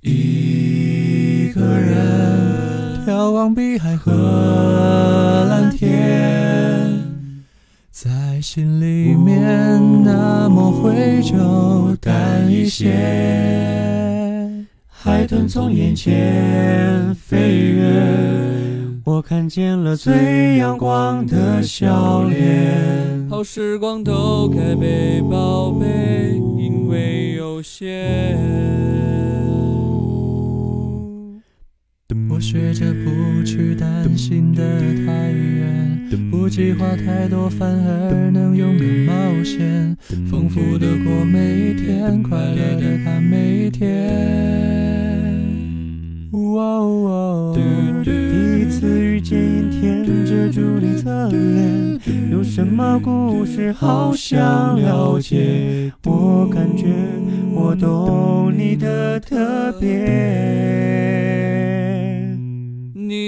一个人眺望碧海和蓝天，在心里面那么灰就淡一些。海豚从眼前飞越，我看见了最阳光的笑脸。好时光都该被宝贝，因为有限。我学着不去担心的太远，不计划太多，反而能勇敢冒险，丰富的过每一天，快乐的看每一天。哇哦，第一次遇见阴天，遮住你侧脸，有什么故事好想了解？我感觉我懂你的特别。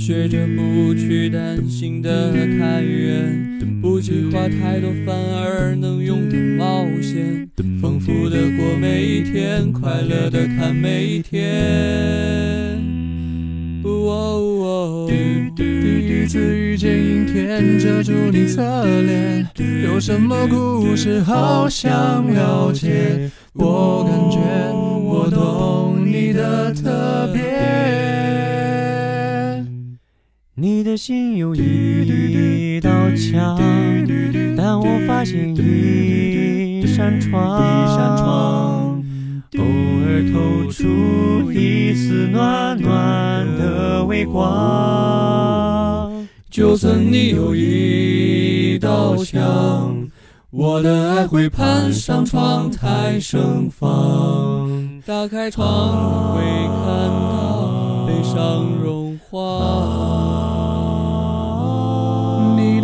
学着不去担心的太远，不计划太多，反而能勇敢冒险，丰富的过每一天，快乐的看每一天。哦第一次遇见阴天，遮住你侧脸，有什么故事好想了解？我感觉你的心有一道墙，但我发现一扇窗，偶尔透出一丝暖暖的微光。就算你有一道墙，我的爱会攀上窗台盛放。打开窗，会看到悲伤融化。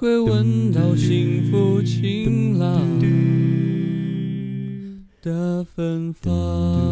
会闻到幸福晴朗的芬芳。